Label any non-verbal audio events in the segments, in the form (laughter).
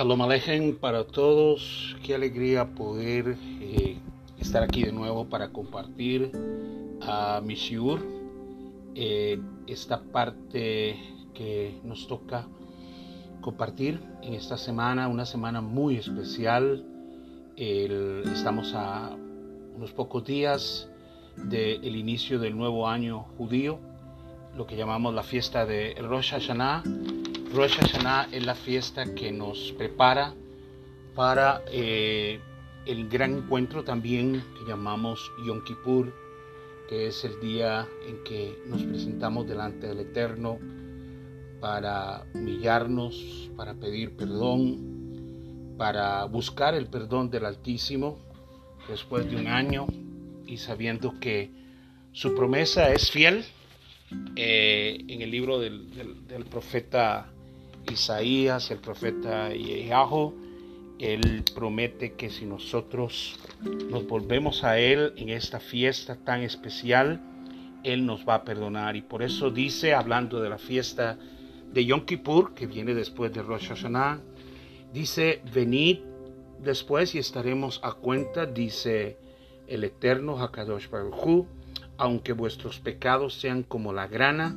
Shalom Alejem para todos. Qué alegría poder eh, estar aquí de nuevo para compartir a mi shiur. Eh, esta parte que nos toca compartir en esta semana, una semana muy especial. estamos a unos pocos días del inicio del nuevo año judío, lo que llamamos la fiesta de Rosh Hashanah Rosh Hashanah es la fiesta que nos prepara para eh, el gran encuentro también que llamamos Yom Kippur, que es el día en que nos presentamos delante del Eterno para humillarnos, para pedir perdón, para buscar el perdón del Altísimo después de un año y sabiendo que su promesa es fiel. Eh, en el libro del, del profeta Isaías, el profeta Yehajo, él promete que si nosotros nos volvemos a Él en esta fiesta tan especial, Él nos va a perdonar. Y por eso dice, hablando de la fiesta de Yom Kippur, que viene después de Rosh Hashanah, dice, venid después y estaremos a cuenta, dice el eterno Hakadosh Baruch aunque vuestros pecados sean como la grana,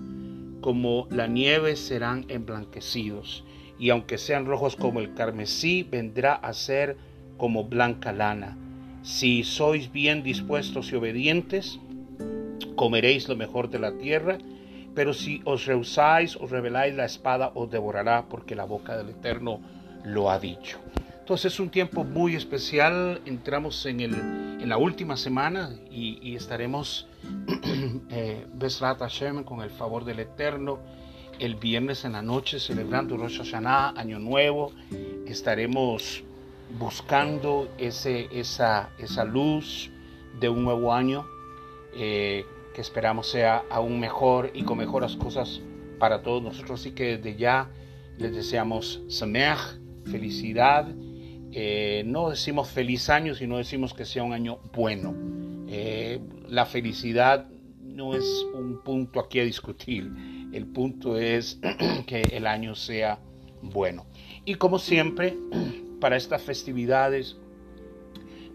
como la nieve serán emblanquecidos, y aunque sean rojos como el carmesí, vendrá a ser como blanca lana. Si sois bien dispuestos y obedientes, comeréis lo mejor de la tierra, pero si os rehusáis, os rebeláis, la espada os devorará, porque la boca del Eterno lo ha dicho. Entonces es un tiempo muy especial, entramos en, el, en la última semana y, estaremos (clears throat) eh, Besrat Hashem con el favor del Eterno el viernes en la noche celebrando Rosh Hashanah, Año Nuevo. Estaremos buscando ese, esa, esa luz de un nuevo año eh, que esperamos sea aún mejor y con mejores cosas para todos nosotros. Así que desde ya les deseamos Sameach, felicidad eh, no decimos feliz año, sino decimos que sea un año bueno. Eh, la felicidad no es un punto aquí a discutir, el punto es (clears throat) que el año sea bueno. Y como siempre, (clears throat) para estas festividades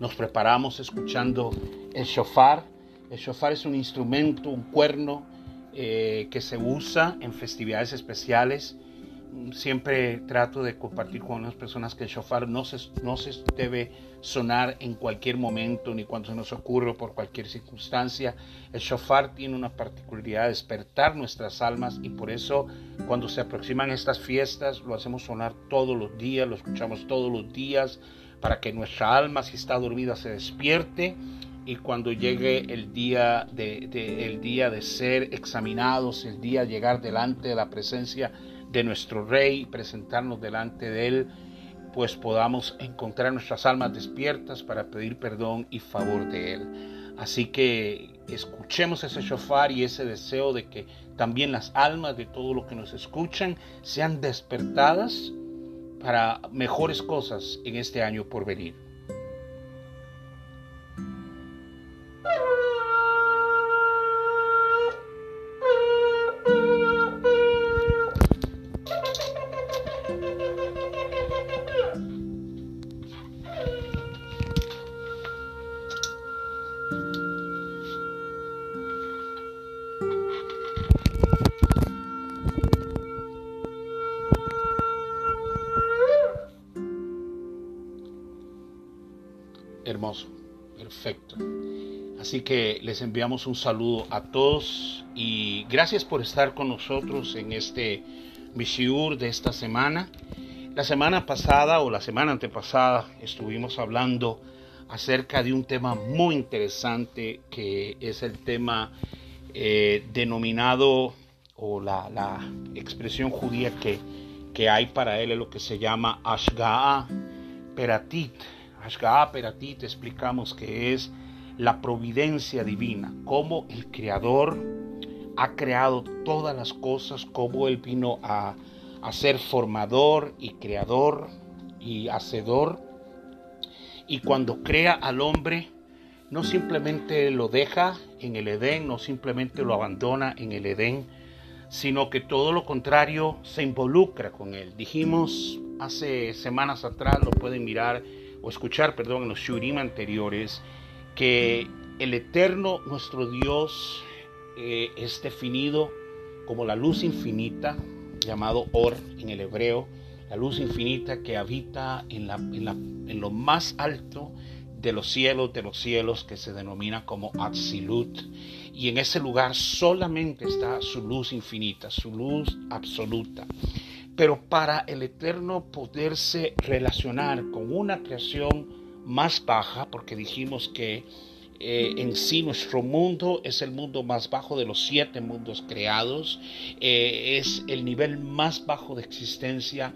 nos preparamos escuchando el shofar. El shofar es un instrumento, un cuerno eh, que se usa en festividades especiales siempre trato de compartir con las personas que el shofar no se, no se debe sonar en cualquier momento ni cuando se nos ocurre por cualquier circunstancia. El shofar tiene una particularidad de despertar nuestras almas y por eso cuando se aproximan estas fiestas lo hacemos sonar todos los días, lo escuchamos todos los días para que nuestra alma si está dormida se despierte y cuando llegue el día de, el día de ser examinados, el día de llegar delante de la presencia de nuestro Rey, presentarnos delante de Él, pues podamos encontrar nuestras almas despiertas para pedir perdón y favor de Él. Así que escuchemos ese shofar y ese deseo de que también las almas de todo lo que nos escuchan sean despertadas para mejores cosas en este año por venir. Así que les enviamos un saludo a todos y gracias por estar con nosotros en este Mishiur de esta semana. La semana pasada o la semana antepasada estuvimos hablando acerca de un tema muy interesante que es el tema eh, denominado o la, expresión judía que, que hay para él es lo que se llama Ashga'a Peratit Ashga'a Peratit explicamos que es la providencia divina, cómo el Creador ha creado todas las cosas, cómo Él vino a, a ser formador y creador y hacedor. Y cuando crea al hombre, no simplemente lo deja en el Edén, no simplemente lo abandona en el Edén, sino que todo lo contrario se involucra con él. Dijimos hace semanas atrás, lo pueden mirar o escuchar, perdón, en los shurim anteriores, que el eterno, nuestro Dios, eh, es definido como la luz infinita, llamado Or en el hebreo, la luz infinita que habita en, la, en, lo más alto de los cielos de los cielos que se denomina como Atzilut. Y en ese lugar solamente está su luz infinita, su luz absoluta. Pero para el Eterno poderse relacionar con una creación más baja, porque dijimos que eh, en sí nuestro mundo es el mundo más bajo de los siete mundos creados, eh, es el nivel más bajo de existencia.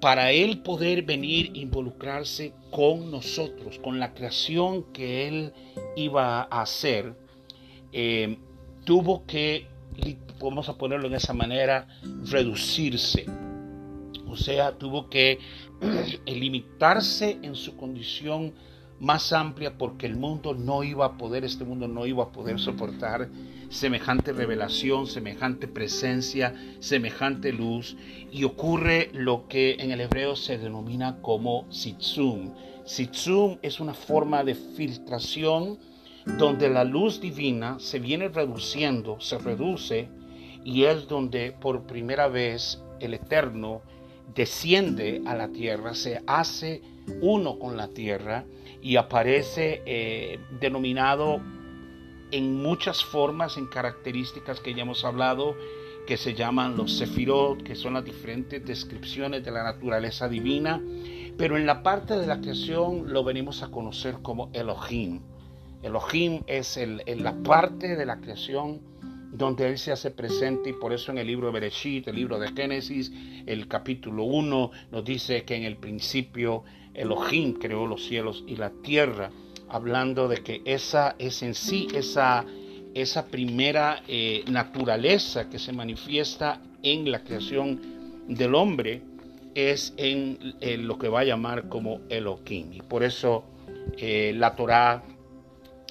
Para Él poder venir involucrarse con nosotros, con la creación que Él iba a hacer, eh, tuvo que, vamos a ponerlo en esa manera, reducirse. O sea, tuvo que limitarse en su condición más amplia porque el mundo no iba a poder, este mundo no iba a poder soportar semejante revelación, semejante presencia, semejante luz y ocurre lo que en el hebreo se denomina como sitzum. Sitzum es una forma de filtración donde la luz divina se viene reduciendo, se reduce y es donde por primera vez el Eterno desciende a la tierra, se hace uno con la tierra y aparece eh, denominado en muchas formas, en características que ya hemos hablado, que se llaman los sefirot, que son las diferentes descripciones de la naturaleza divina, pero en la parte de la creación lo venimos a conocer como Elohim. Elohim es el, la parte de la creación donde Él se hace presente y por eso en el libro de Bereshit, el libro de Génesis, el capítulo 1 nos dice que en el principio Elohim creó los cielos y la tierra, hablando de que esa es en sí esa, esa primera eh, naturaleza que se manifiesta en la creación del hombre, es en, lo que va a llamar como Elohim. Y por eso eh, la Torah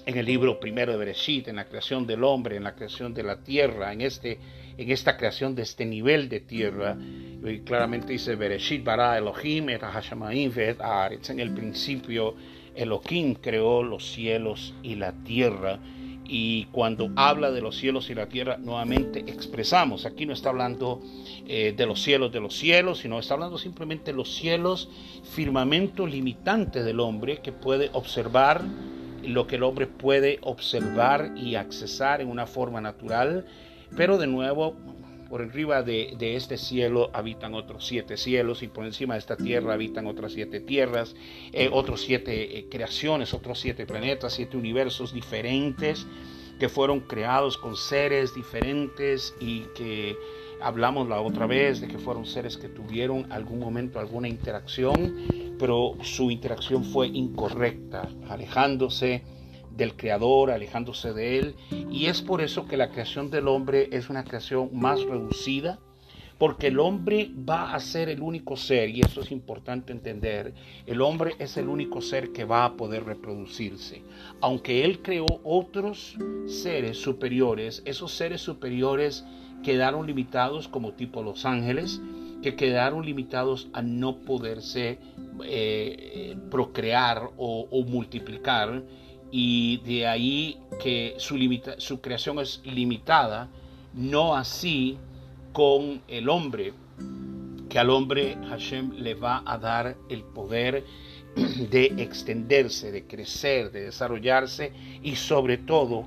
en el libro primero de Bereshit, en la creación del hombre, en la creación de la tierra, en, este, en esta creación de este nivel de tierra. Y claramente dice Bereshit bara Elohim et Hashamaim et En el principio Elohim creó los cielos y la tierra. Y cuando habla de los cielos y la tierra, nuevamente expresamos, aquí no está hablando eh, de los cielos de los cielos, sino está hablando simplemente de los cielos, firmamento limitante del hombre que puede observar lo que el hombre puede observar y accesar en una forma natural, pero de nuevo por arriba de, este cielo habitan otros siete cielos y por encima de esta tierra habitan otras siete tierras, eh, otros siete eh, creaciones, otros siete planetas, siete universos diferentes que fueron creados con seres diferentes y que hablamos la otra vez de que fueron seres que tuvieron algún momento alguna interacción, pero su interacción fue incorrecta, alejándose del Creador, alejándose de Él. Y es por eso que la creación del hombre es una creación más reducida, porque el hombre va a ser el único ser, y eso es importante entender, el hombre es el único ser que va a poder reproducirse. Aunque Él creó otros seres superiores, esos seres superiores quedaron limitados como tipo los ángeles, que quedaron limitados a no poderse eh, procrear o, multiplicar y de ahí que su, su creación es limitada, no así con el hombre, que al hombre Hashem le va a dar el poder de extenderse, de crecer, de desarrollarse y sobre todo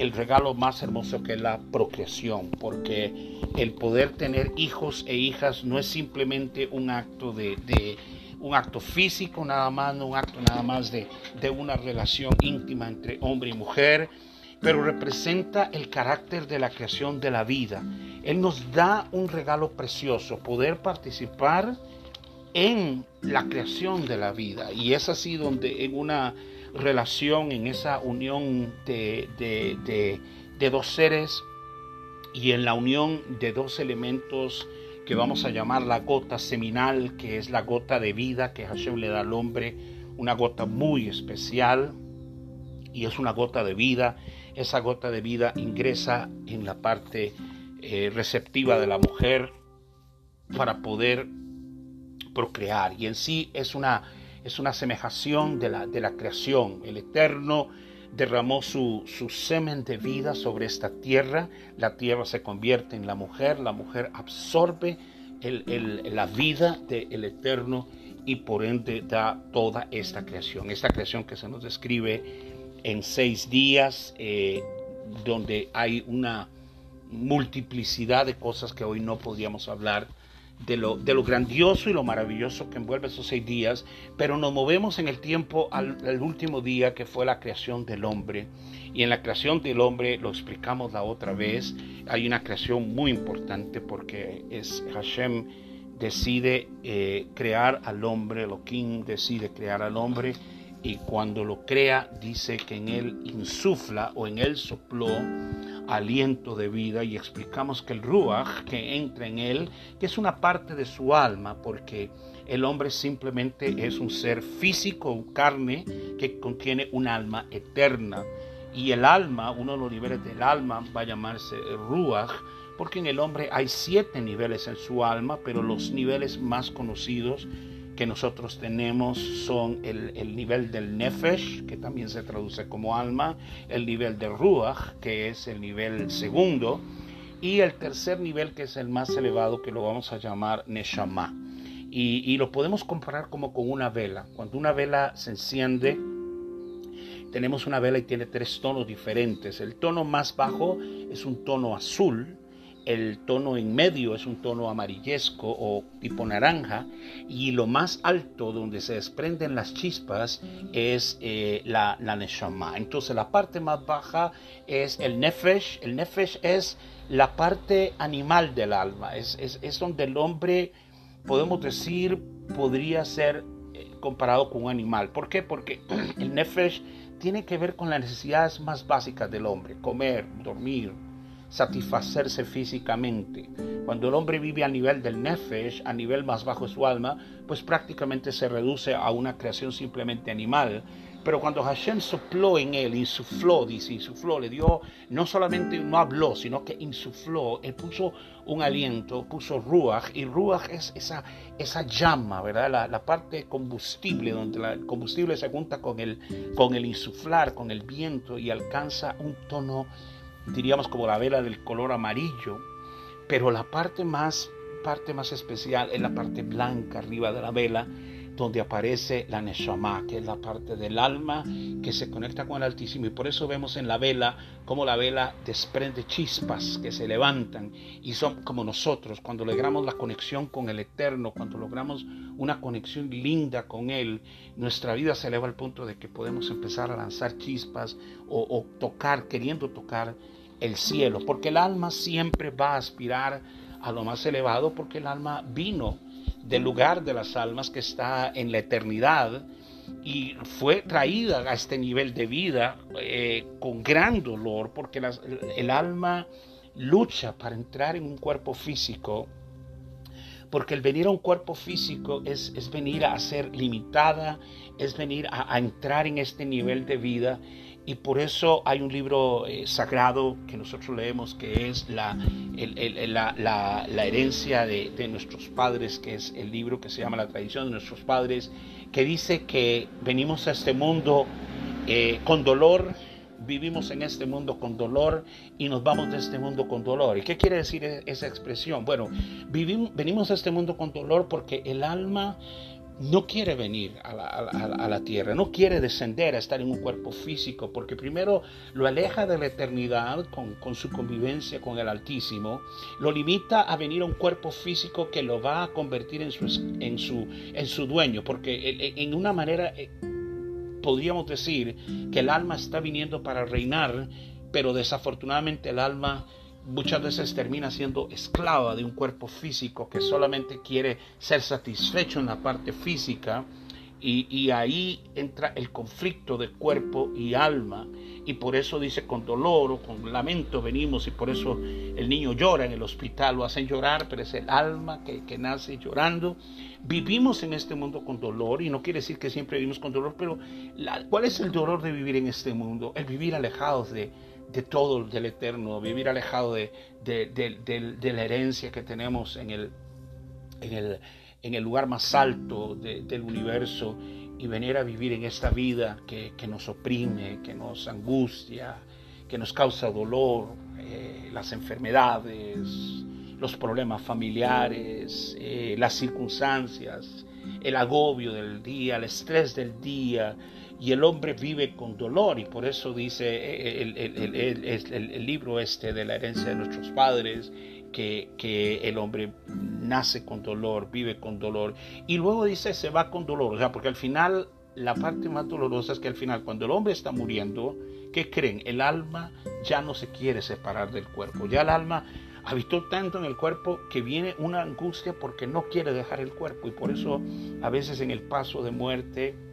el regalo más hermoso que es la procreación, porque el poder tener hijos e hijas no es simplemente un acto de, un acto físico nada más, no un acto nada más de, de una relación íntima entre hombre y mujer, pero representa el carácter de la creación de la vida. Él nos da un regalo precioso, poder participar en la creación de la vida. Y es así donde en una relación, en esa unión de, de, dos seres y en la unión de dos elementos que vamos a llamar la gota seminal, que es la gota de vida que Hashem le da al hombre, una gota muy especial y es una gota de vida. Esa gota de vida ingresa en la parte eh, receptiva de la mujer para poder procrear. Y en sí es una, es una semejación de la, de la creación. El Eterno derramó su, su, semen de vida sobre esta tierra, la tierra se convierte en la mujer, la mujer absorbe la vida del Eterno y por ende da toda esta creación, esta creación que se nos describe en seis días, eh, donde hay una multiplicidad de cosas que hoy no podríamos hablar de lo, de lo grandioso y lo maravilloso que envuelve esos seis días, pero nos movemos en el tiempo al, último día que fue la creación del hombre. Y en la creación del hombre, lo explicamos la otra vez, hay una creación muy importante porque es Hashem decide eh, crear al hombre, Elohim decide crear al hombre y cuando lo crea dice que en él insufla o en él sopló aliento de vida y explicamos que el ruach que entra en él, que es una parte de su alma, porque el hombre simplemente es un ser físico, carne, que contiene un alma eterna. Y el alma, uno de los niveles del alma va a llamarse ruach, porque en el hombre hay siete niveles en su alma, pero los niveles más conocidos que nosotros tenemos son el, nivel del nefesh, que también se traduce como alma, el nivel de ruach, que es el nivel segundo, y el tercer nivel, que es el más elevado, que lo vamos a llamar neshama. Y, y lo podemos comparar como con una vela. Cuando una vela se enciende, tenemos una vela y tiene tres tonos diferentes. El tono más bajo es un tono azul, el tono en medio es un tono amarillesco o tipo naranja y lo más alto donde se desprenden las chispas es eh, la, la neshama. Entonces la parte más baja es el nefesh. El nefesh es la parte animal del alma. Es, es, donde el hombre, podemos decir, podría ser eh, comparado con un animal. ¿Por qué? Porque (clears throat) el nefesh tiene que ver con las necesidades más básicas del hombre. Comer, dormir, satisfacerse físicamente. Cuando el hombre vive a nivel del nefesh, a nivel más bajo de su alma, pues prácticamente se reduce a una creación simplemente animal. Pero cuando Hashem sopló en él, insufló, dice, insufló, le dio, no solamente no habló, sino que insufló, él puso un aliento, puso ruach, y ruach es esa, esa llama, ¿verdad? La, la parte combustible, donde el combustible se junta con el, con el insuflar, con el viento, y alcanza un tono diríamos como la vela del color amarillo, pero la parte más, parte más especial es la parte blanca arriba de la vela, donde aparece la Neshama, que es la parte del alma que se conecta con el Altísimo. Y por eso vemos en la vela como la vela desprende chispas que se levantan y son como nosotros, cuando logramos la conexión con el Eterno, cuando logramos una conexión linda con Él, nuestra vida se eleva al punto de que podemos empezar a lanzar chispas o, o tocar, queriendo tocar el cielo, porque el alma siempre va a aspirar a lo más elevado, porque el alma vino del lugar de las almas que está en la eternidad y fue traída a este nivel de vida eh, con gran dolor, porque el alma lucha para entrar en un cuerpo físico, porque el venir a un cuerpo físico es, es venir a ser limitada, es venir a entrar en este nivel de vida y por eso hay un libro eh, sagrado que nosotros leemos que es la, la, herencia de, nuestros padres, que es el libro que se llama La tradición de nuestros padres, que dice que venimos a este mundo eh, con dolor, vivimos en este mundo con dolor y nos vamos de este mundo con dolor. ¿Y qué quiere decir e-, esa expresión? Bueno, vivimos, venimos a este mundo con dolor porque el alma no quiere venir a la, tierra, no quiere descender a estar en un cuerpo físico, porque primero lo aleja de la eternidad con, su convivencia con el Altísimo, lo limita a venir a un cuerpo físico que lo va a convertir en su, en su, en su dueño, porque en una manera eh, podríamos decir que el alma está viniendo para reinar, pero desafortunadamente el alma muchas veces termina siendo esclava de un cuerpo físico que solamente quiere ser satisfecho en la parte física y, ahí entra el conflicto de cuerpo y alma y por eso dice con dolor o con lamento venimos y por eso el niño llora en el hospital, lo hacen llorar, pero es el alma que, que nace llorando. Vivimos en este mundo con dolor y no quiere decir que siempre vivimos con dolor, pero ¿cuál es el dolor de vivir en este mundo? El vivir alejados de, de todo del eterno, vivir alejado de, de, la herencia que tenemos en el, en el, en el lugar más alto del universo y venir a vivir en esta vida que, nos oprime, que nos angustia, que nos causa dolor, eh, las enfermedades, los problemas familiares, eh, las circunstancias, el agobio del día, el estrés del día, y el hombre vive con dolor y por eso dice eh, el, libro este de la herencia de nuestros padres que, que, el hombre nace con dolor, vive con dolor y luego dice se va con dolor, o sea, porque al final la parte más dolorosa es que al final cuando el hombre está muriendo, ¿qué creen? El alma ya no se quiere separar del cuerpo, ya el alma habitó tanto en el cuerpo que viene una angustia porque no quiere dejar el cuerpo y por eso a veces en el paso de muerte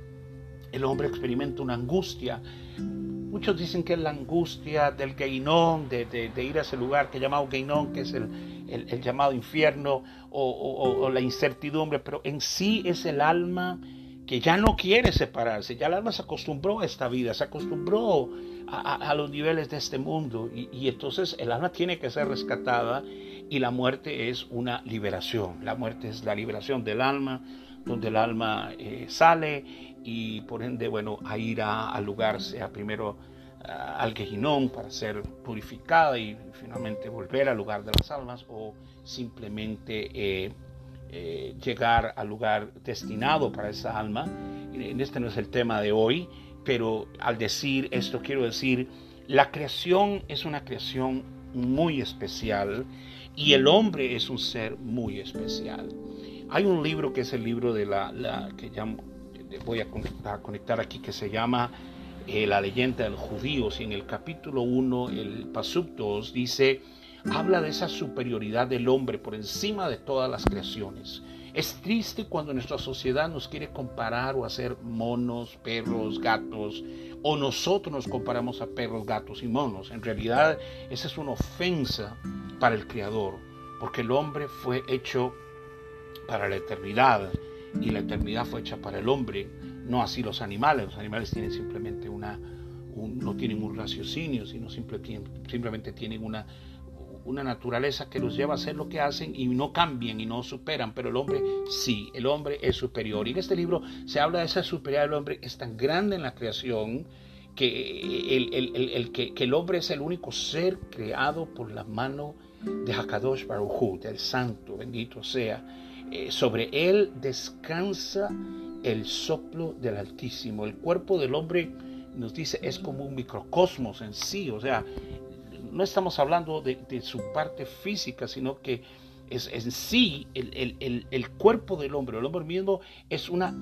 el hombre experimenta una angustia. Muchos dicen que es la angustia del Geinón, de, ir a ese lugar que llamado Geinón, que es el, llamado infierno, o, la incertidumbre, pero en sí es el alma que ya no quiere separarse, ya el alma se acostumbró a esta vida, se acostumbró a, los niveles de este mundo, y, entonces el alma tiene que ser rescatada y la muerte es una liberación, la muerte es la liberación del alma, donde el alma eh, sale y por ende, bueno, a ir al lugar, sea primero al Gejinón para ser purificada y finalmente volver al lugar de las almas o simplemente eh, eh, llegar al lugar destinado para esa alma. Este no es el tema de hoy, pero al decir esto quiero decir, la creación es una creación muy especial y el hombre es un ser muy especial. Hay un libro que es el libro de la, la que llamo, voy a conectar, aquí que se llama eh, La leyenda de los judíos y en el capítulo 1, el Pasuk 2 dice, habla de esa superioridad del hombre por encima de todas las creaciones. Es triste cuando nuestra sociedad nos quiere comparar o hacer monos, perros, gatos, o nosotros nos comparamos a perros, gatos y monos. En realidad, esa es una ofensa para el Creador, porque el hombre fue hecho para la eternidad y la eternidad fue hecha para el hombre, no así los animales. Los animales tienen simplemente una, no tienen un raciocinio, sino simplemente tienen una, una naturaleza que los lleva a hacer lo que hacen y no cambian y no superan, pero el hombre sí, el hombre es superior. Y en este libro se habla de esa superioridad del hombre, es tan grande en la creación que el, que, el hombre es el único ser creado por la mano de Hakadosh Baruj del Santo, bendito sea eh, sobre él descansa el soplo del Altísimo. El cuerpo del hombre, nos dice, es como un microcosmos en sí, o sea, no estamos hablando de, su parte física, sino que es en sí el, cuerpo del hombre, el hombre mismo es una,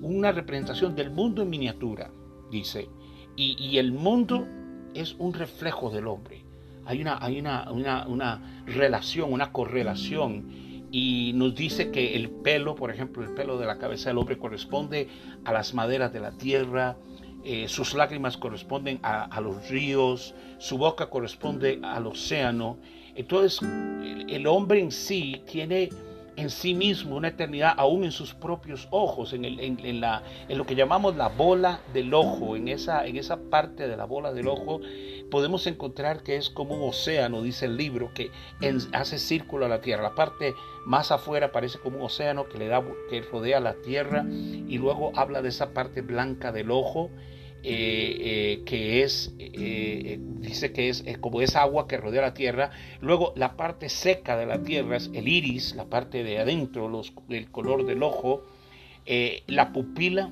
una representación del mundo en miniatura, dice, y, el mundo es un reflejo del hombre. Hay una, hay una, una, una relación, una correlación y nos dice que el pelo, por ejemplo, el pelo de la cabeza del hombre corresponde a las maderas de la tierra, eh, sus lágrimas corresponden a, los ríos, su boca corresponde al océano. Entonces, el hombre en sí tiene en sí mismo una eternidad aún en sus propios ojos, en, el, en, la, en lo que llamamos la bola del ojo, en esa, en esa parte de la bola del ojo podemos encontrar que es como un océano, dice el libro, que hace círculo a la tierra. La parte más afuera parece como un océano que, le da, que rodea la tierra y luego habla de esa parte blanca del ojo. Eh, eh, que es, eh, dice que es como esa agua que rodea la tierra. Luego la parte seca de la tierra es el iris, la parte de adentro, los, el color del ojo. la pupila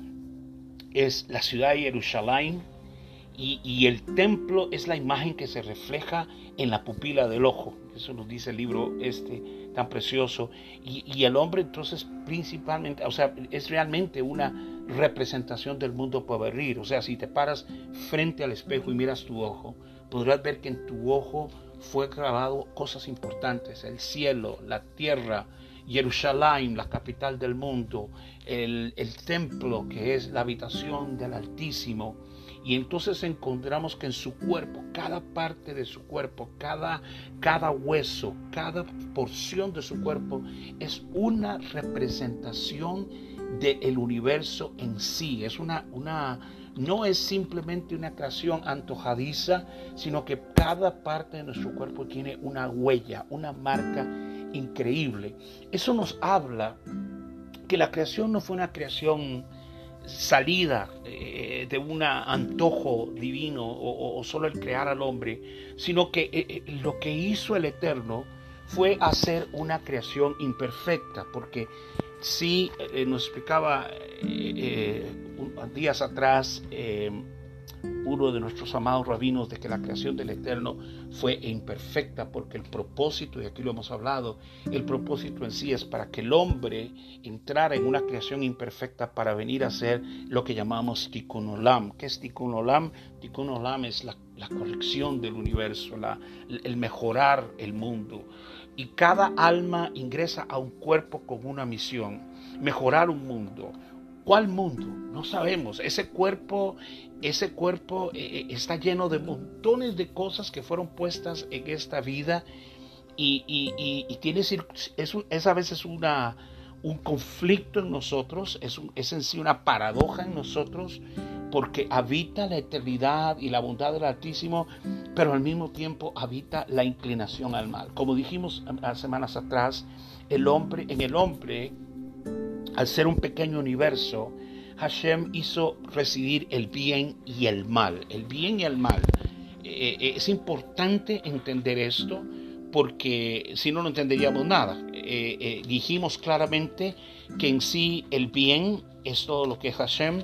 es la ciudad de Jerusalén, y, el templo es la imagen que se refleja en la pupila del ojo. Eso nos dice el libro este tan precioso. Y, el hombre entonces principalmente, o sea, es realmente una representación del mundo por venir. O sea, si te paras frente al espejo y miras tu ojo, podrás ver que en tu ojo fue grabado cosas importantes. El cielo, la tierra, Jerusalén, la capital del mundo, el templo que es la habitación del Altísimo y entonces encontramos que en su cuerpo, cada parte de su cuerpo, cada, cada hueso, cada porción de su cuerpo es una representación del universo en sí. Es una, una, no es simplemente una creación antojadiza, sino que cada parte de nuestro cuerpo tiene una huella, una marca increíble. Eso nos habla que la creación no fue una creación salida eh, de un antojo divino o, solo el crear al hombre, sino que eh, eh, lo que hizo el Eterno fue hacer una creación imperfecta, porque si nos explicaba días atrás uno de nuestros amados rabinos de que la creación del Eterno fue imperfecta porque el propósito, y aquí lo hemos hablado, el propósito en sí es para que el hombre entrara en una creación imperfecta para venir a ser lo que llamamos tikkun olam. ¿Qué es tikkun olam? Tikkun olam es la, corrección del universo, el mejorar el mundo. Y cada alma ingresa a un cuerpo con una misión, mejorar un mundo, ¿Cuál mundo? No sabemos. Ese cuerpo, ese cuerpo eh, eh, está lleno de montones de cosas que fueron puestas en esta vida y, y, tiene, es, a veces una, un conflicto en nosotros, es, es en sí una paradoja en nosotros porque habita la eternidad y la bondad del Altísimo, pero al mismo tiempo habita la inclinación al mal. Como dijimos semanas atrás, el hombre, en el hombre al ser un pequeño universo, Hashem hizo residir el bien y el mal. El bien y el mal. Eh, eh, es importante entender esto porque si no, no entenderíamos nada. Eh, dijimos claramente que en sí el bien es todo lo que es Hashem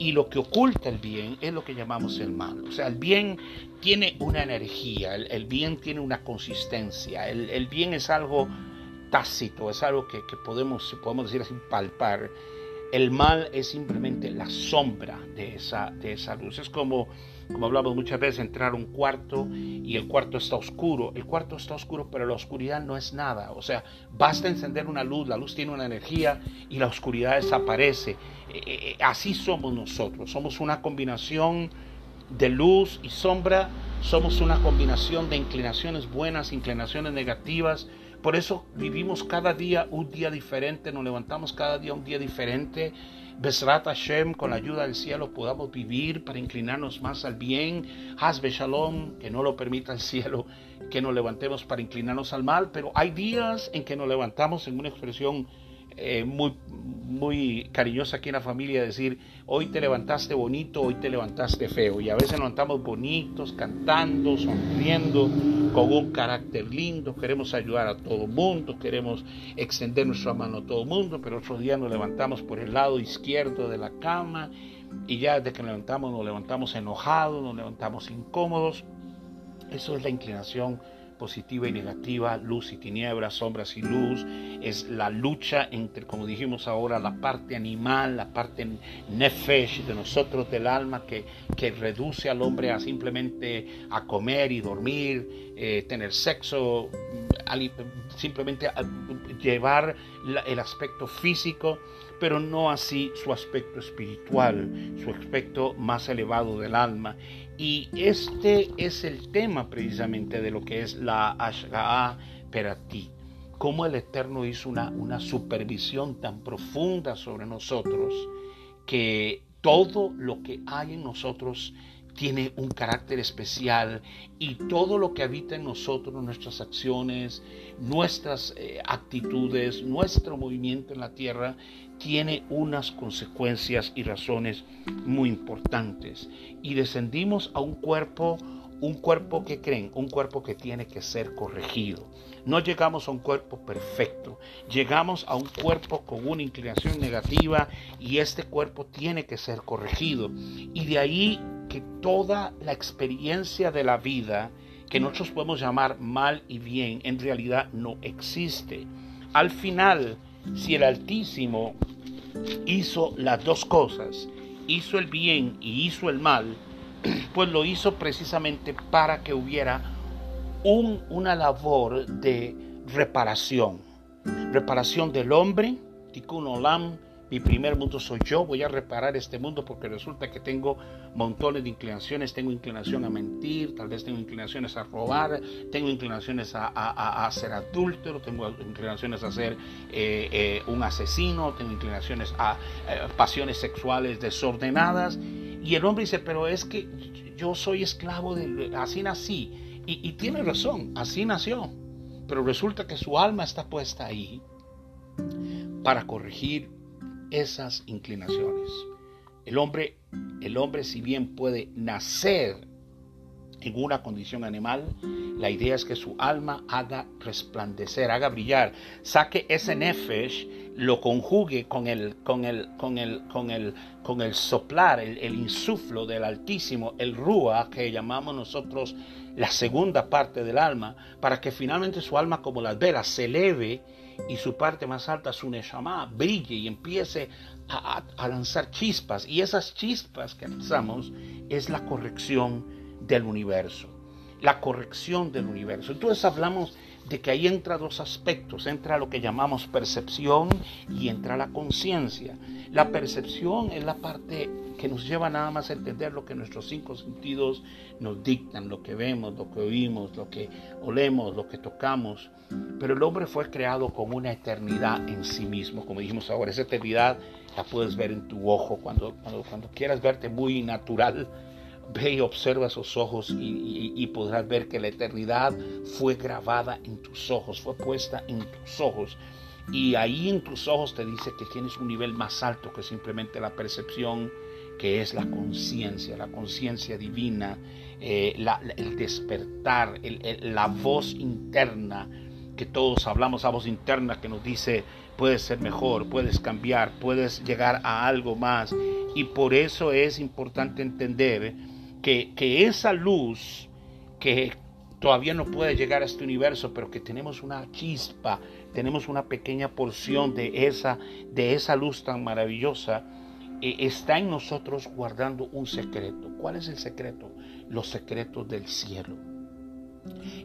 y lo que oculta el bien es lo que llamamos el mal. O sea, el bien tiene una energía, el, bien tiene una consistencia, el bien es algo tácito, es algo que, podemos, podemos decir así, palpar. El mal es simplemente la sombra de esa, de esa luz. Es como, como hablamos muchas veces, entrar a un cuarto y el cuarto está oscuro. El cuarto está oscuro, pero la oscuridad no es nada. O sea, basta encender una luz, la luz tiene una energía y la oscuridad desaparece. Eh, eh, eh, así somos nosotros. Somos una combinación de luz y sombra. Somos una combinación de inclinaciones buenas, inclinaciones negativas por eso vivimos cada día un día diferente, nos levantamos cada día un día diferente. Besrat Hashem, con la ayuda del cielo, podamos vivir para inclinarnos más al bien. Hazbe Shalom, que no lo permita el cielo, que nos levantemos para inclinarnos al mal. Pero hay días en que nos levantamos en una expresión eh, muy, muy cariñosa aquí en la familia decir, hoy te levantaste bonito, hoy te levantaste feo. Y a veces nos levantamos bonitos, cantando, sonriendo, con un carácter lindo, queremos ayudar a todo mundo, queremos extender nuestra mano a todo mundo, pero otro día nos levantamos por el lado izquierdo de la cama y ya desde que nos levantamos nos levantamos enojados, nos levantamos incómodos. Eso es la inclinación positiva y negativa, luz y tinieblas, sombras y luz, es la lucha entre, como dijimos ahora, la parte animal, la parte nefesh de nosotros del alma que, que reduce al hombre a simplemente a comer y dormir, eh, tener sexo, simplemente llevar el aspecto físico pero no así su aspecto espiritual, su aspecto más elevado del alma. Y este es el tema precisamente de lo que es la Ashga'a Perati. Cómo el Eterno hizo una, una supervisión tan profunda sobre nosotros que todo lo que hay en nosotros tiene un carácter especial y todo lo que habita en nosotros, nuestras acciones, nuestras eh, actitudes, nuestro movimiento en la tierra, tiene unas consecuencias y razones muy importantes. Y descendimos a un cuerpo, un cuerpo que creen, un cuerpo que tiene que ser corregido. No llegamos a un cuerpo perfecto, llegamos a un cuerpo con una inclinación negativa y este cuerpo tiene que ser corregido. Y de ahí que toda la experiencia de la vida, que nosotros podemos llamar mal y bien, en realidad no existe. Al final, si el Altísimo hizo las dos cosas, hizo el bien y hizo el mal, (clears throat) pues lo hizo precisamente para que hubiera un, una labor de reparación. Reparación del hombre, tikkun olam, mi primer mundo soy yo, voy a reparar este mundo porque resulta que tengo montones de inclinaciones, tengo inclinación a mentir, tal vez tengo inclinaciones a robar, tengo inclinaciones a, ser adúltero, tengo inclinaciones a ser eh, eh, un asesino, tengo inclinaciones a eh, pasiones sexuales desordenadas. Y el hombre dice, pero es que yo soy esclavo de... Así nací. Y, y tiene razón, así nació. Pero resulta que su alma está puesta ahí para corregir esas inclinaciones. El hombre, el hombre si bien puede nacer en una condición animal, la idea es que su alma haga resplandecer, haga brillar, saque ese nefesh, lo conjugue con el, con el, con el, con el, con el soplar, el, insuflo del Altísimo, el rúa que llamamos nosotros la segunda parte del alma, para que finalmente su alma como las velas se eleve y su parte más alta, su neshama, brille y empiece a, a lanzar chispas. Y esas chispas que lanzamos es la corrección del universo, la corrección del universo. Entonces hablamos de que ahí entra dos aspectos, entra lo que llamamos percepción y entra la conciencia. La percepción es la parte que nos lleva nada más a entender lo que nuestros cinco sentidos nos dictan, lo que vemos, lo que oímos, lo que olemos, lo que tocamos. Pero el hombre fue creado con una eternidad en sí mismo, como dijimos ahora, esa eternidad la puedes ver en tu ojo cuando, cuando, cuando quieras verte muy natural Ve y observa esos ojos y, podrás ver que la eternidad fue grabada en tus ojos, fue puesta en tus ojos. Y ahí en tus ojos te dice que tienes un nivel más alto que simplemente la percepción, que es la conciencia, la conciencia divina, eh, el despertar, la voz interna que todos hablamos, la voz interna que nos dice puedes ser mejor, puedes cambiar, puedes llegar a algo más. Y por eso es importante entender que, esa luz que todavía no puede llegar a este universo, pero que tenemos una chispa, tenemos una pequeña porción de esa, de esa luz tan maravillosa, eh, está en nosotros guardando un secreto. ¿Cuál es el secreto? Los secretos del cielo.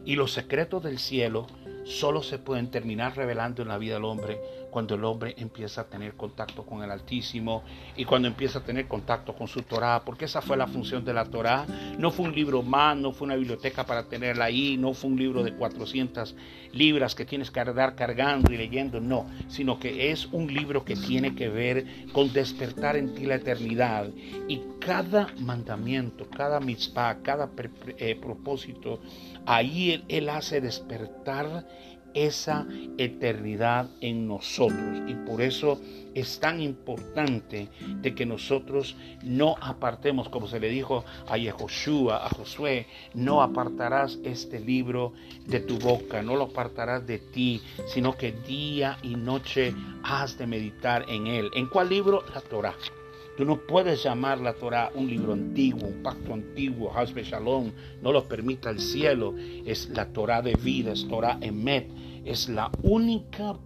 Y los secretos del cielo solo se pueden terminar revelando en la vida del hombre cuando el hombre empieza a tener contacto con el Altísimo y cuando empieza a tener contacto con su Torah, porque esa fue la función de la Torah. No fue un libro más, no fue una biblioteca para tenerla ahí, no fue un libro de 400 libras que tienes que andar cargando y leyendo, no, sino que es un libro que tiene que ver con despertar en ti la eternidad y cada mandamiento, cada mitzvah, cada eh, propósito, ahí él hace despertar esa eternidad en nosotros. Y por eso es tan importante de que nosotros no apartemos, como se le dijo a Yehoshua, a Josué, no apartarás este libro de tu boca, no lo apartarás de ti, sino que día y noche has de meditar en él. ¿En cuál libro? La Torah. Tú no puedes llamar la Torah un libro antiguo, un pacto antiguo, Hasbe Shalom, no lo permita el cielo. Es la Torah de vida, es Torah Emet, es la única,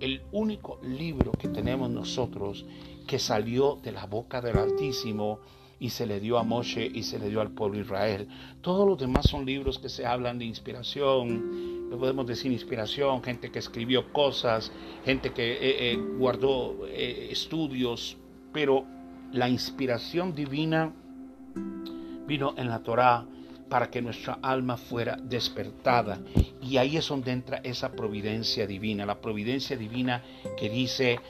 el único libro que tenemos nosotros que salió de la boca del Altísimo y se le dio a Moshe y se le dio al pueblo de Israel. Todos los demás son libros que se hablan de inspiración, no podemos decir inspiración, gente que escribió cosas, gente que eh, eh, guardó eh, estudios, pero la inspiración divina vino en la Torá para que nuestra alma fuera despertada. Y ahí es donde entra esa providencia divina, la providencia divina que dice,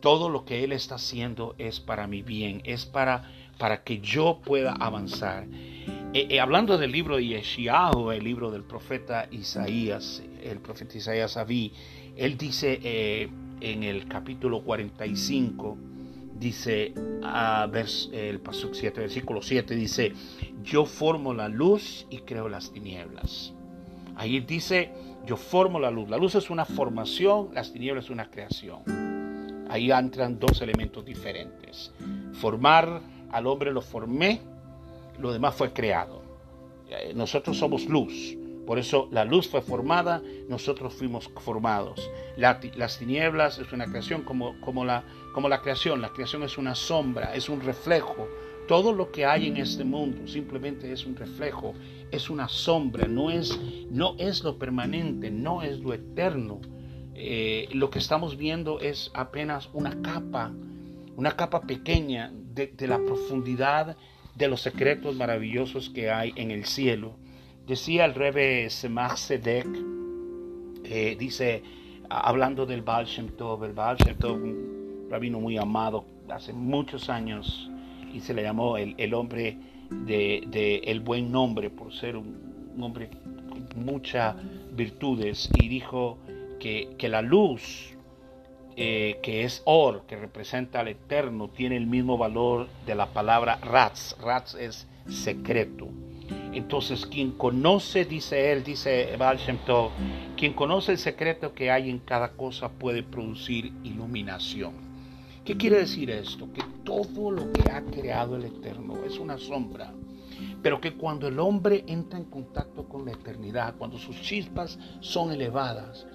todo lo que Él está haciendo es para mi bien, es para, para que yo pueda avanzar. Eh, eh, hablando del libro de el libro del profeta Isaías, el profeta Isaías Abí, él dice eh, en el capítulo 45, dice el pasuk 7, versículo 7 dice, "Yo formo la luz y creo las tinieblas." Ahí dice, "Yo formo la luz." La luz es una formación, las tinieblas es una creación. Ahí entran dos elementos diferentes. Formar al hombre lo formé, lo demás fue creado. Eh, nosotros somos luz. Por eso la luz fue formada, nosotros fuimos formados. las tinieblas es una creación como, como, la, como la creación. La creación es una sombra, es un reflejo. Todo lo que hay en este mundo simplemente es un reflejo, es una sombra, no es, no es lo permanente, no es lo eterno. Eh, lo que estamos viendo es apenas una capa, una capa pequeña de, de la profundidad de los secretos maravillosos que hay en el cielo. Decía el rebe Semach Sedek, eh, dice, hablando del Baal Shem Tov, el Baal Shem un rabino muy amado hace muchos años, y se le llamó el, hombre de, el buen nombre, por ser un, hombre con muchas virtudes, y dijo que, que la luz eh, que es Or, que representa al Eterno, tiene el mismo valor de la palabra Ratz. Ratz es secreto. Entonces, quien conoce, dice él, dice Baal quien conoce el secreto que hay en cada cosa puede producir iluminación. ¿Qué quiere decir esto? Que todo lo que ha creado el Eterno es una sombra, pero que cuando el hombre entra en contacto con la eternidad, cuando sus chispas son elevadas,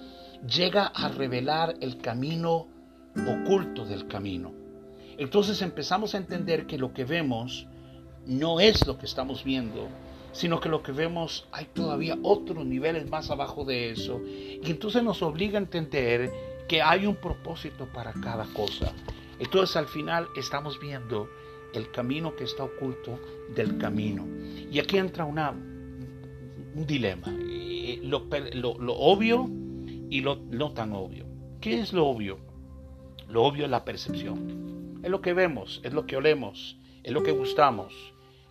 llega a revelar el camino oculto del camino. Entonces empezamos a entender que lo que vemos no es lo que estamos viendo, sino que lo que vemos hay todavía otros niveles más abajo de eso. Y entonces nos obliga a entender que hay un propósito para cada cosa. Entonces al final estamos viendo el camino que está oculto del camino. Y aquí entra un dilema, eh, lo, obvio y lo no tan obvio. ¿Qué es lo obvio? Lo obvio es la percepción. Es lo que vemos, es lo que olemos, es lo que gustamos,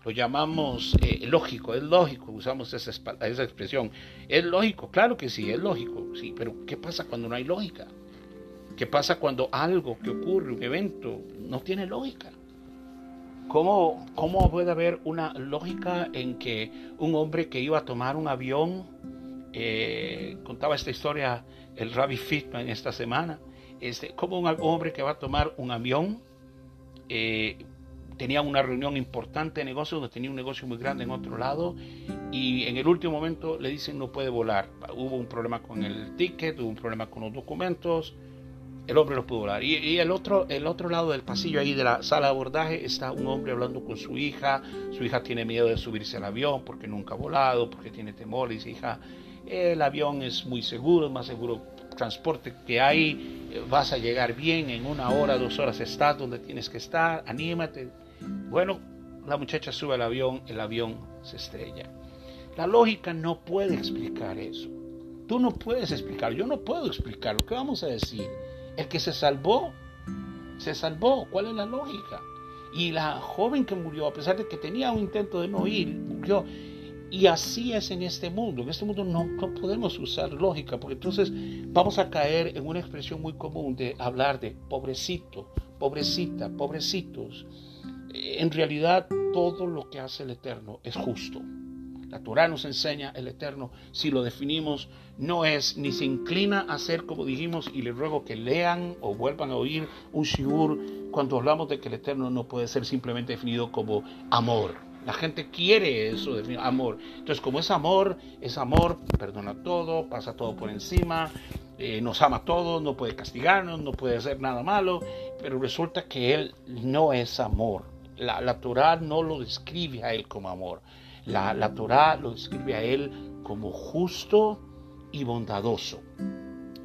lo llamamos eh, lógico, es lógico, usamos esa, esa expresión. Es lógico, claro que sí, es lógico, sí, pero ¿qué pasa cuando no hay lógica? ¿Qué pasa cuando algo que ocurre, un evento, no tiene lógica? ¿Cómo, ¿Cómo puede haber una lógica en que un hombre que iba a tomar un avión, eh, contaba esta historia el Rabbi Fitman esta semana, este, como un hombre que va a tomar un avión, eh, tenía una reunión importante de negocio, donde tenía un negocio muy grande en otro lado, y en el último momento le dicen no puede volar. Hubo un problema con el ticket, hubo un problema con los documentos, el hombre no pudo volar. Y, el, otro, el otro lado del pasillo ahí de la sala de abordaje está un hombre hablando con su hija, su hija tiene miedo de subirse al avión porque nunca ha volado, porque tiene temor, y dice, hija, el avión es muy seguro, es más seguro transporte que hay, vas a llegar bien, en una hora, dos horas estás donde tienes que estar, anímate. Bueno, la muchacha sube al avión, el avión se estrella. La lógica no puede explicar eso. Tú no puedes explicar, yo no puedo explicar. Lo que vamos a decir, el que se salvó, se salvó. ¿Cuál es la lógica? Y la joven que murió, a pesar de que tenía un intento de no ir, murió. Y así es en este mundo. En este mundo no, no, podemos usar lógica, porque entonces vamos a caer en una expresión muy común de hablar de pobrecito, pobrecita, pobrecitos. En realidad todo lo que hace el Eterno es justo. La Torah nos enseña el Eterno, si lo definimos, no es ni se inclina a ser como dijimos, y les ruego que lean o vuelvan a oír un shiur cuando hablamos de que el Eterno no puede ser simplemente definido como amor. La gente quiere eso, definir amor. Entonces, como es amor, es amor, perdona todo, pasa todo por encima, eh, nos ama a todos, no puede castigarnos, no puede hacer nada malo, pero resulta que Él no es amor la, la Torah no lo describe a él como amor. La, la Torah lo describe a él como justo y bondadoso.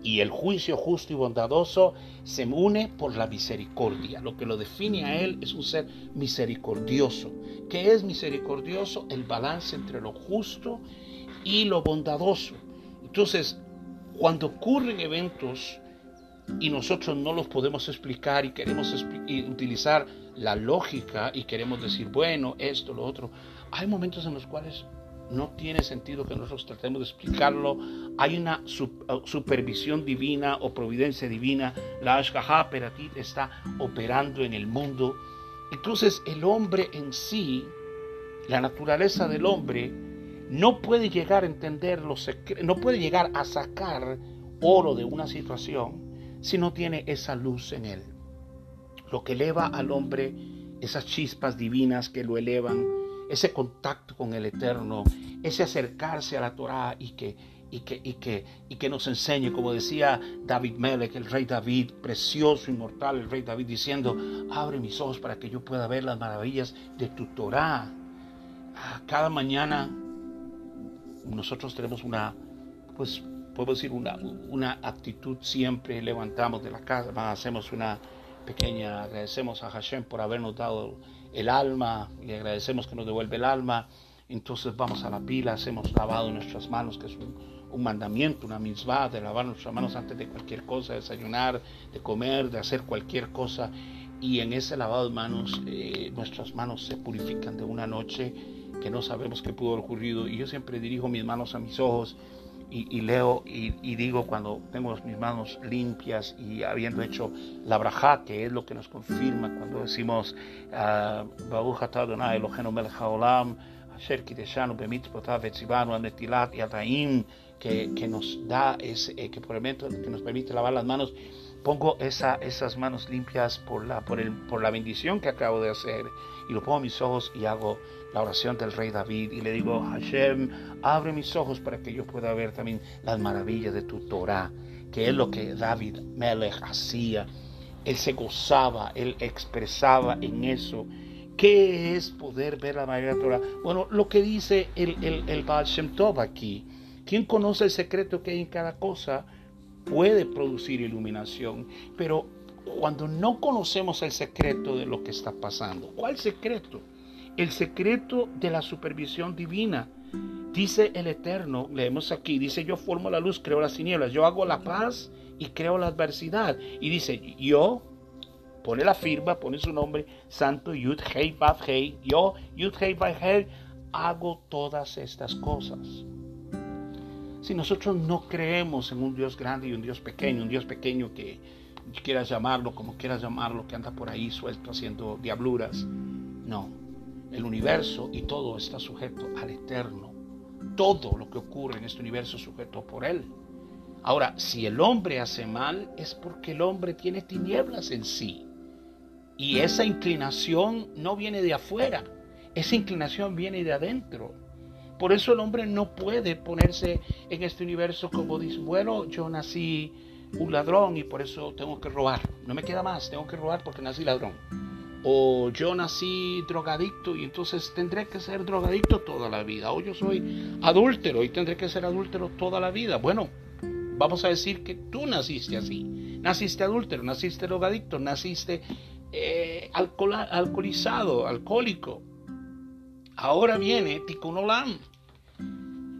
Y el juicio justo y bondadoso se une por la misericordia. Lo que lo define a él es un ser misericordioso. ¿Qué es misericordioso? El balance entre lo justo y lo bondadoso. Entonces, cuando ocurren eventos y nosotros no los podemos explicar y queremos utilizar la lógica y queremos decir, bueno, esto, lo otro, hay momentos en los cuales no tiene sentido que nosotros tratemos de explicarlo. Hay una uh, supervisión divina o providencia divina. La Ashgaha Peratit está operando en el mundo. Entonces el hombre en sí, la naturaleza del hombre, no puede llegar a entender los no puede llegar a sacar oro de una situación si no tiene esa luz en él. Lo que eleva al hombre, esas chispas divinas que lo elevan, ese contacto con el Eterno, ese acercarse a la Torah y que, y que, y que, y que nos enseñe, como decía David Melech, el rey David, precioso, inmortal, el rey David, diciendo, abre mis ojos para que yo pueda ver las maravillas de tu Torah. Ah, cada mañana nosotros tenemos una, pues podemos decir, una, una actitud siempre, levantamos de la casa, hacemos una pequeña, agradecemos a Hashem por habernos dado el alma y agradecemos que nos devuelve el alma. Entonces vamos a la pila, hacemos lavado nuestras manos, que es un, mandamiento, una misma de lavar nuestras manos antes de cualquier cosa, desayunar, de comer, de hacer cualquier cosa. Y en ese lavado de manos, eh, nuestras manos se purifican de una noche que no sabemos qué pudo haber ocurrido. Y yo siempre dirijo mis manos a mis ojos y, leo y, digo cuando tengo mis manos limpias y habiendo hecho la braja, que es lo que nos confirma cuando decimos ah, Baruch Adonai Eloheinu melech haolam asher kideshanu bemitzvotav etzivanu anetilat y que, que nos da ese, eh, que, por el que nos permite lavar las manos pongo esa, esas manos limpias por la, por, el, por la bendición que acabo de hacer y lo pongo a mis ojos y hago la oración del rey David y le digo, Hashem, abre mis ojos para que yo pueda ver también las maravillas de tu Torah, que es lo que David Melech hacía. Él se gozaba, él expresaba en eso. ¿Qué es poder ver la maravilla de Torah? Bueno, lo que dice el, el, el Baal Shem Tov aquí. ¿Quién conoce el secreto que hay en cada cosa? Puede producir iluminación, pero cuando no conocemos el secreto de lo que está pasando, ¿cuál secreto? el secreto de la supervisión divina. Dice el Eterno, leemos aquí, dice yo formo la luz, creo las tinieblas, yo hago la paz y creo la adversidad. Y dice yo, pone la firma, pone su nombre, Santo Yud Hei Baf Hei, yo Yud Hei Baf Hei, hago todas estas cosas. Si nosotros no creemos en un Dios grande y un Dios pequeño, un Dios pequeño que quieras llamarlo, como quieras llamarlo, que anda por ahí suelto haciendo diabluras, no, el universo y todo está sujeto al eterno. Todo lo que ocurre en este universo es sujeto por Él. Ahora, si el hombre hace mal, es porque el hombre tiene tinieblas en sí. Y esa inclinación no viene de afuera, esa inclinación viene de adentro. Por eso el hombre no puede ponerse en este universo como dice, bueno, yo nací un ladrón y por eso tengo que robar. No me queda más, tengo que robar porque nací ladrón o yo nací drogadicto y entonces tendré que ser drogadicto toda la vida, o yo soy adúltero y tendré que ser adúltero toda la vida. Bueno, vamos a decir que tú naciste así, naciste adúltero, naciste drogadicto, naciste eh, alcoholizado, alcohólico. Ahora viene Tikkun Olam.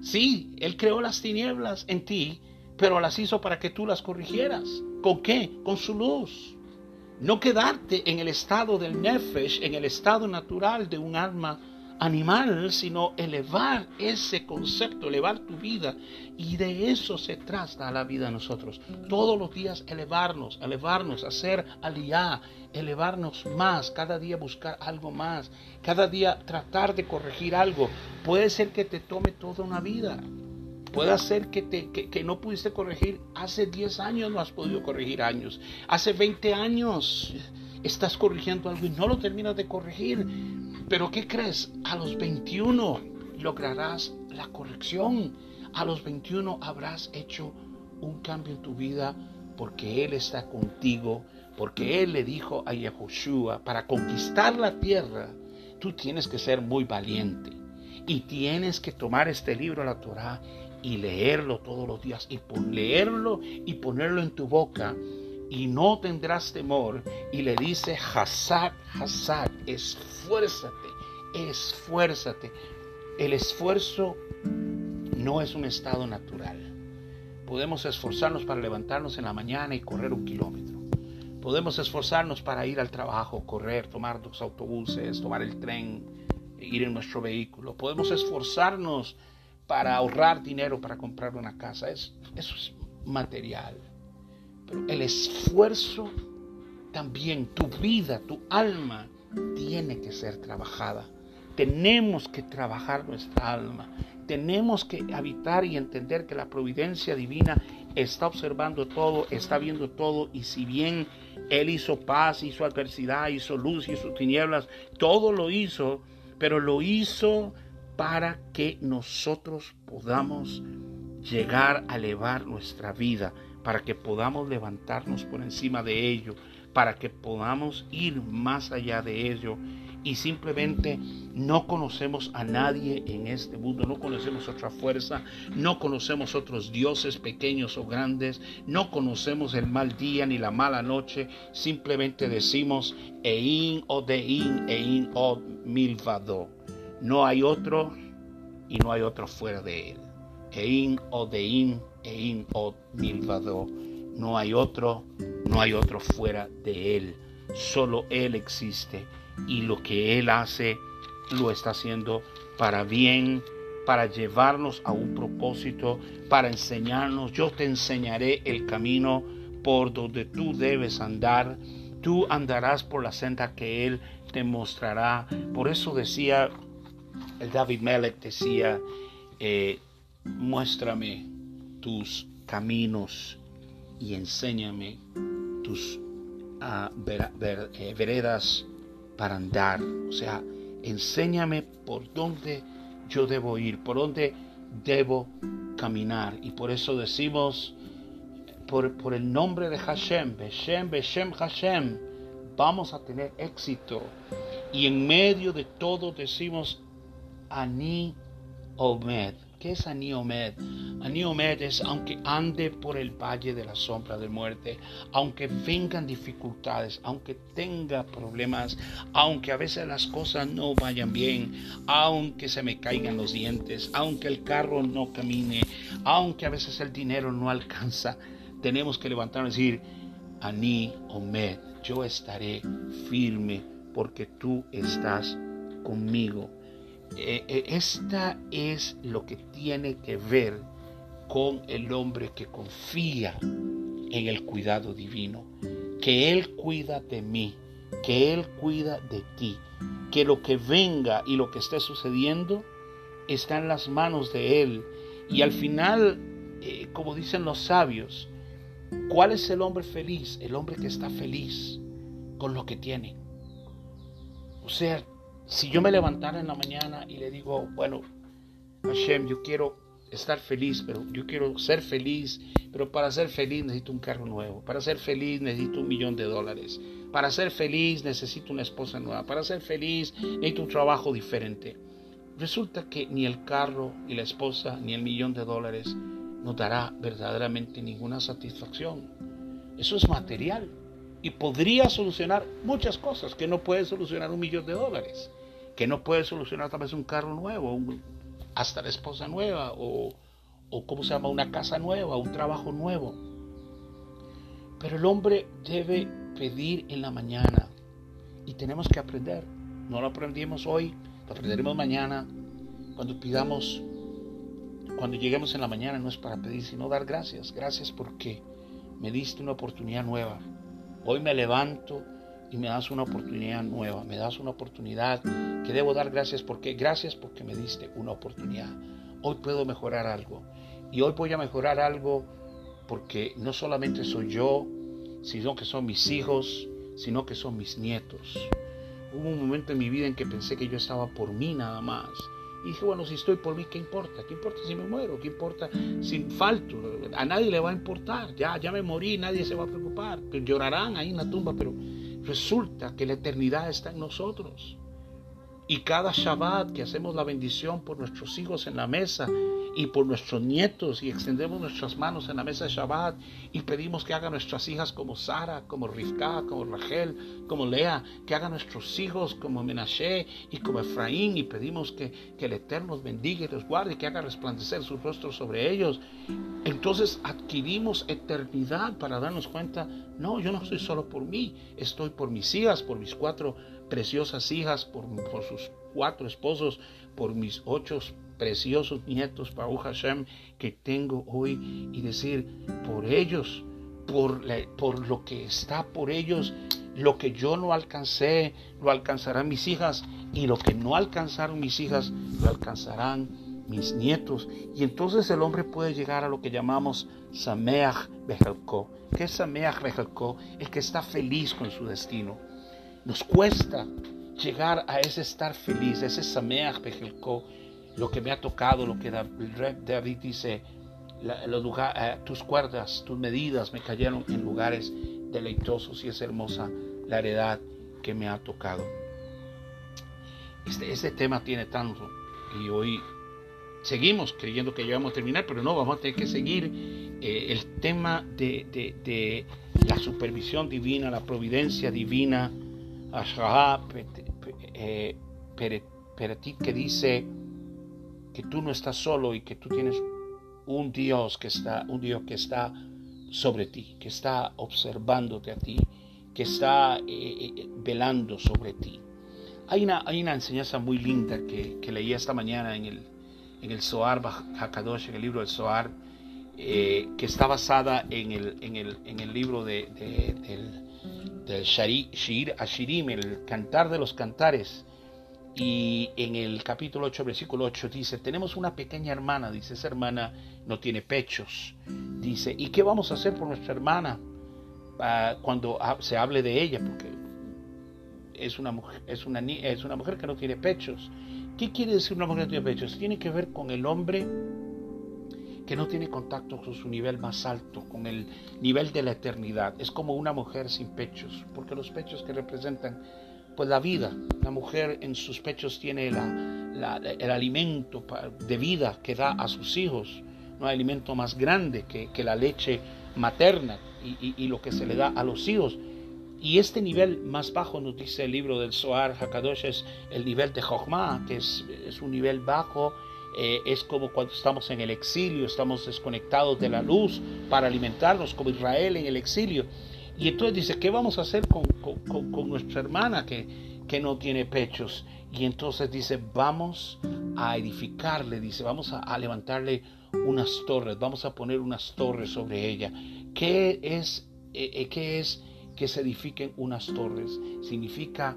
Sí, Él creó las tinieblas en ti, pero las hizo para que tú las corrigieras. ¿Con qué? Con su luz. No quedarte en el estado del nefesh, en el estado natural de un alma animal, sino elevar ese concepto, elevar tu vida. Y de eso se trata la vida de nosotros. Todos los días elevarnos, elevarnos, hacer aliá, elevarnos más, cada día buscar algo más, cada día tratar de corregir algo. Puede ser que te tome toda una vida. Puede ser que, te, que, no pudiste corregir. Hace 10 años no has podido corregir años. Hace 20 años estás corrigiendo algo y no lo terminas de corregir. Pero ¿qué crees? A los 21 lograrás la corrección. A los 21 habrás hecho un cambio en tu vida porque Él está contigo, porque Él le dijo a Yahushua, para conquistar la tierra, tú tienes que ser muy valiente y tienes que tomar este libro, la Torah, y leerlo todos los días y leerlo y ponerlo en tu boca y no tendrás temor. Y le dice, Hazak, Hazak, esfuérzate, esfuérzate. El esfuerzo no es un estado natural. Podemos esforzarnos para levantarnos en la mañana y correr un kilómetro. Podemos esforzarnos para ir al trabajo, correr, tomar los autobuses, tomar el tren, ir en nuestro vehículo. Podemos esforzarnos para ahorrar dinero para comprar una casa. Es, eso es material. Pero el esfuerzo también, tu vida, tu alma, tiene que ser trabajada. Tenemos que trabajar nuestra alma. Tenemos que habitar y entender que la providencia divina está observando todo, está viendo todo. Y si bien Él hizo paz, hizo adversidad, hizo luz, hizo tinieblas, todo lo hizo, pero lo hizo para que nosotros podamos llegar a elevar nuestra vida, para que podamos levantarnos por encima de ello, para que podamos ir más allá de ello. Y simplemente no conocemos a nadie en este mundo, no conocemos otra fuerza, no conocemos otros dioses pequeños o grandes, no conocemos el mal día ni la mala noche, simplemente decimos Ein o Dein, Ein o Milvado no hay otro y no hay otro fuera de él. Ein o Deim, Ein o Milvado. No hay otro, no hay otro fuera de él. Solo él existe y lo que él hace lo está haciendo para bien para llevarnos a un propósito, para enseñarnos. Yo te enseñaré el camino por donde tú debes andar. Tú andarás por la senda que Él te mostrará. Por eso decía, el David Melech decía, eh, muéstrame tus caminos y enséñame tus uh, veredas para andar. O sea, enséñame por dónde yo debo ir, por dónde debo caminar. Y por eso decimos, por, por el nombre de Hashem, Beshem, Beshem, Hashem, vamos a tener éxito. Y en medio de todo decimos, Ani Omed. ¿Qué es Aniomed? Aniomed es aunque ande por el valle de la sombra de muerte, aunque vengan dificultades, aunque tenga problemas, aunque a veces las cosas no vayan bien, aunque se me caigan los dientes, aunque el carro no camine, aunque a veces el dinero no alcanza, tenemos que levantarnos y decir, Ani Omed, yo estaré firme porque tú estás conmigo. Eh, eh, esta es lo que tiene que ver con el hombre que confía en el cuidado divino, que Él cuida de mí, que Él cuida de ti, que lo que venga y lo que esté sucediendo está en las manos de Él. Y al final, eh, como dicen los sabios, ¿cuál es el hombre feliz? El hombre que está feliz con lo que tiene. O sea, si yo me levantara en la mañana y le digo, bueno, Hashem, yo quiero estar feliz, pero yo quiero ser feliz, pero para ser feliz necesito un carro nuevo, para ser feliz necesito un millón de dólares, para ser feliz necesito una esposa nueva, para ser feliz necesito un trabajo diferente. Resulta que ni el carro, ni la esposa, ni el millón de dólares nos dará verdaderamente ninguna satisfacción. Eso es material y podría solucionar muchas cosas que no puede solucionar un millón de dólares, que no puede solucionar tal vez un carro nuevo, hasta la esposa nueva o, o ¿cómo se llama? Una casa nueva, un trabajo nuevo. Pero el hombre debe pedir en la mañana y tenemos que aprender. No lo aprendimos hoy, lo aprenderemos mañana. Cuando pidamos, cuando lleguemos en la mañana no es para pedir, sino dar gracias. Gracias porque me diste una oportunidad nueva Hoy me levanto y me das una oportunidad nueva, me das una oportunidad que debo dar gracias porque gracias porque me diste una oportunidad. Hoy puedo mejorar algo y hoy voy a mejorar algo porque no solamente soy yo, sino que son mis hijos, sino que son mis nietos. Hubo un momento en mi vida en que pensé que yo estaba por mí nada más y dije, bueno, si estoy por mí, ¿qué importa? ¿Qué importa si me muero? ¿Qué importa si falto? A nadie le va a importar. Ya, ya me morí, nadie se va a preocupar. Llorarán ahí en la tumba, pero resulta que la eternidad está en nosotros. Y cada Shabbat que hacemos la bendición por nuestros hijos en la mesa y por nuestros nietos y extendemos nuestras manos en la mesa de Shabbat y pedimos que hagan nuestras hijas como Sara, como Rivka, como Rachel, como Lea, que hagan nuestros hijos como Menashe y como Efraín y pedimos que, que el Eterno los bendiga y los guarde, que haga resplandecer su rostro sobre ellos. Entonces adquirimos eternidad para darnos cuenta, no, yo no estoy solo por mí, estoy por mis hijas, por mis cuatro preciosas hijas, por, sus cuatro esposos, por mis ocho preciosos nietos, Baruch Hashem, que tengo hoy, y decir, por ellos, por, por lo que está por ellos, lo que yo no alcancé, lo alcanzarán mis hijas, y lo que no alcanzaron mis hijas, lo alcanzarán mis nietos. Y entonces el hombre puede llegar a lo que llamamos Sameach Bejelko. ¿Qué es Sameach Bejelko? El que está feliz con su destino. Nos cuesta llegar a ese estar feliz, ese Sameach Bejelko, lo que me ha tocado, lo que David dice, eh, tus cuerdas, tus medidas me cayeron en lugares deleitosos y es hermosa la heredad que me ha tocado. Este, este tema tiene tanto y hoy seguimos creyendo que ya vamos a terminar, pero no, vamos a tener que seguir eh, el tema de, la supervisión divina, la providencia divina, eh, Peretit que dice que tú no estás solo y que tú tienes un Dios que está, un Dios que está sobre ti, que está observándote a ti, que está eh, eh, velando sobre ti. Hay una, hay una enseñanza muy linda que, que leí esta mañana en el, en el Zohar Hakadosh, en el libro del Zohar, eh, que está basada en el, en el, en el libro de, del, del Shir Ashirim, el cantar de los cantares. Y en el capítulo 8, versículo 8 dice, tenemos una pequeña hermana, dice, esa hermana no tiene pechos. Dice, ¿y qué vamos a hacer por nuestra hermana ah, cuando se hable de ella? Porque es una, es, una, es una mujer que no tiene pechos. ¿Qué quiere decir una mujer que no tiene pechos? Tiene que ver con el hombre que no tiene contacto con su nivel más alto, con el nivel de la eternidad. Es como una mujer sin pechos, porque los pechos que representan pues la vida. La mujer en sus pechos tiene el alimento de vida que da a sus hijos. No hay alimento más grande que, la leche materna y, lo que se le da a los hijos. Y este nivel más bajo, nos dice el libro del Zohar Hakadosh, es el nivel de Jochma, que es, un nivel bajo, eh, es como cuando estamos en el exilio, estamos desconectados de la luz para alimentarnos, como Israel en el exilio. Y entonces dice, ¿qué vamos a hacer con, nuestra hermana que, que, no tiene pechos? Y entonces dice, vamos a edificarle, dice, vamos a, levantarle unas torres, vamos a poner unas torres sobre ella. ¿Qué es, eh, eh, ¿qué es que se edifiquen unas torres? Significa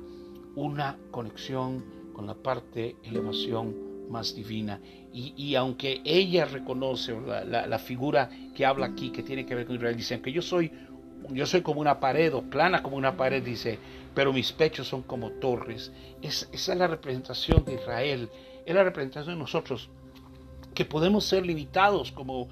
una conexión con la parte elevación más divina. Y, aunque ella reconoce la, la, figura que habla aquí, que tiene que ver con Israel, dice que yo soy yo soy como una pared o plana como una pared, dice, pero mis pechos son como torres. Es, esa es la representación de Israel, es la representación de nosotros, que podemos ser limitados como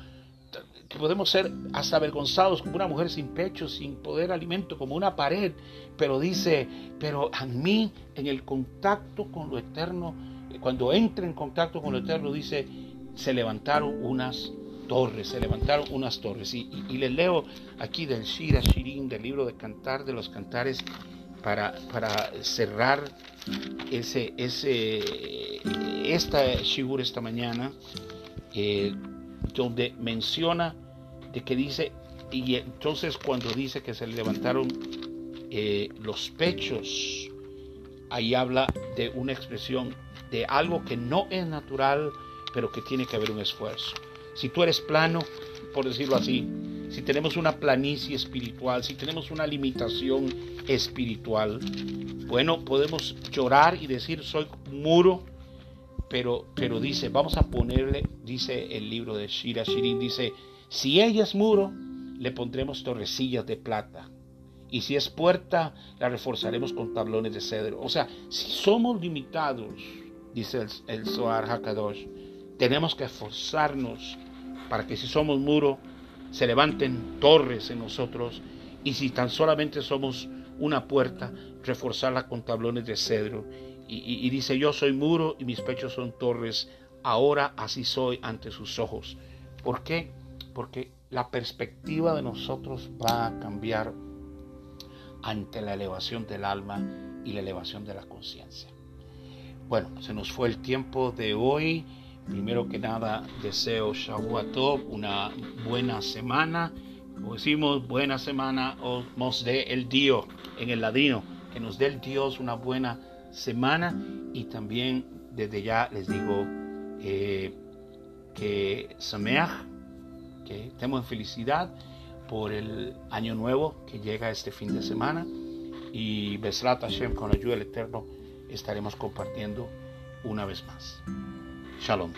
que podemos ser hasta como una mujer sin pecho, sin poder alimento, como una pared, pero dice, pero a mí en el contacto con lo eterno, cuando entre en contacto con lo eterno, dice, se levantaron unas torres, se levantaron unas torres. Y, les leo aquí del Shira Shirin, del libro de Cantar de los Cantares, para, para cerrar ese, ese, esta Shigur esta mañana, eh, donde menciona de que dice, y entonces cuando dice que se levantaron eh, los pechos, ahí habla de una expresión de algo que no es natural, pero que tiene que haber un esfuerzo si tú eres plano, por decirlo así, si tenemos una planicie espiritual, si tenemos una limitación espiritual, bueno, podemos llorar y decir, soy muro, pero, pero dice, vamos a ponerle, dice el libro de Shira Shirin, dice, si ella es muro, le pondremos torrecillas de plata. Y si es puerta, la reforzaremos con tablones de cedro. O sea, si somos limitados, dice el, el Zohar Hakadosh, tenemos que esforzarnos para que si somos muro, se levanten torres en nosotros y si tan solamente somos una puerta, reforzarla con tablones de cedro. Y, dice, yo soy muro y mis pechos son torres, ahora así soy ante sus ojos. ¿Por qué? Porque la perspectiva de nosotros va a cambiar ante la elevación del alma y la elevación de la conciencia. Bueno, se nos fue el tiempo de hoy. Primero que nada, deseo Shavuot una buena semana. Como decimos, buena semana, o nos dé el Dios en el ladino, que nos dé el Dios una buena semana. Y también desde ya les digo eh, que Sameach, que estemos en felicidad por el año nuevo que llega este fin de semana. Y Besrat Hashem, con ayuda del Eterno, estaremos compartiendo una vez más. Shalom.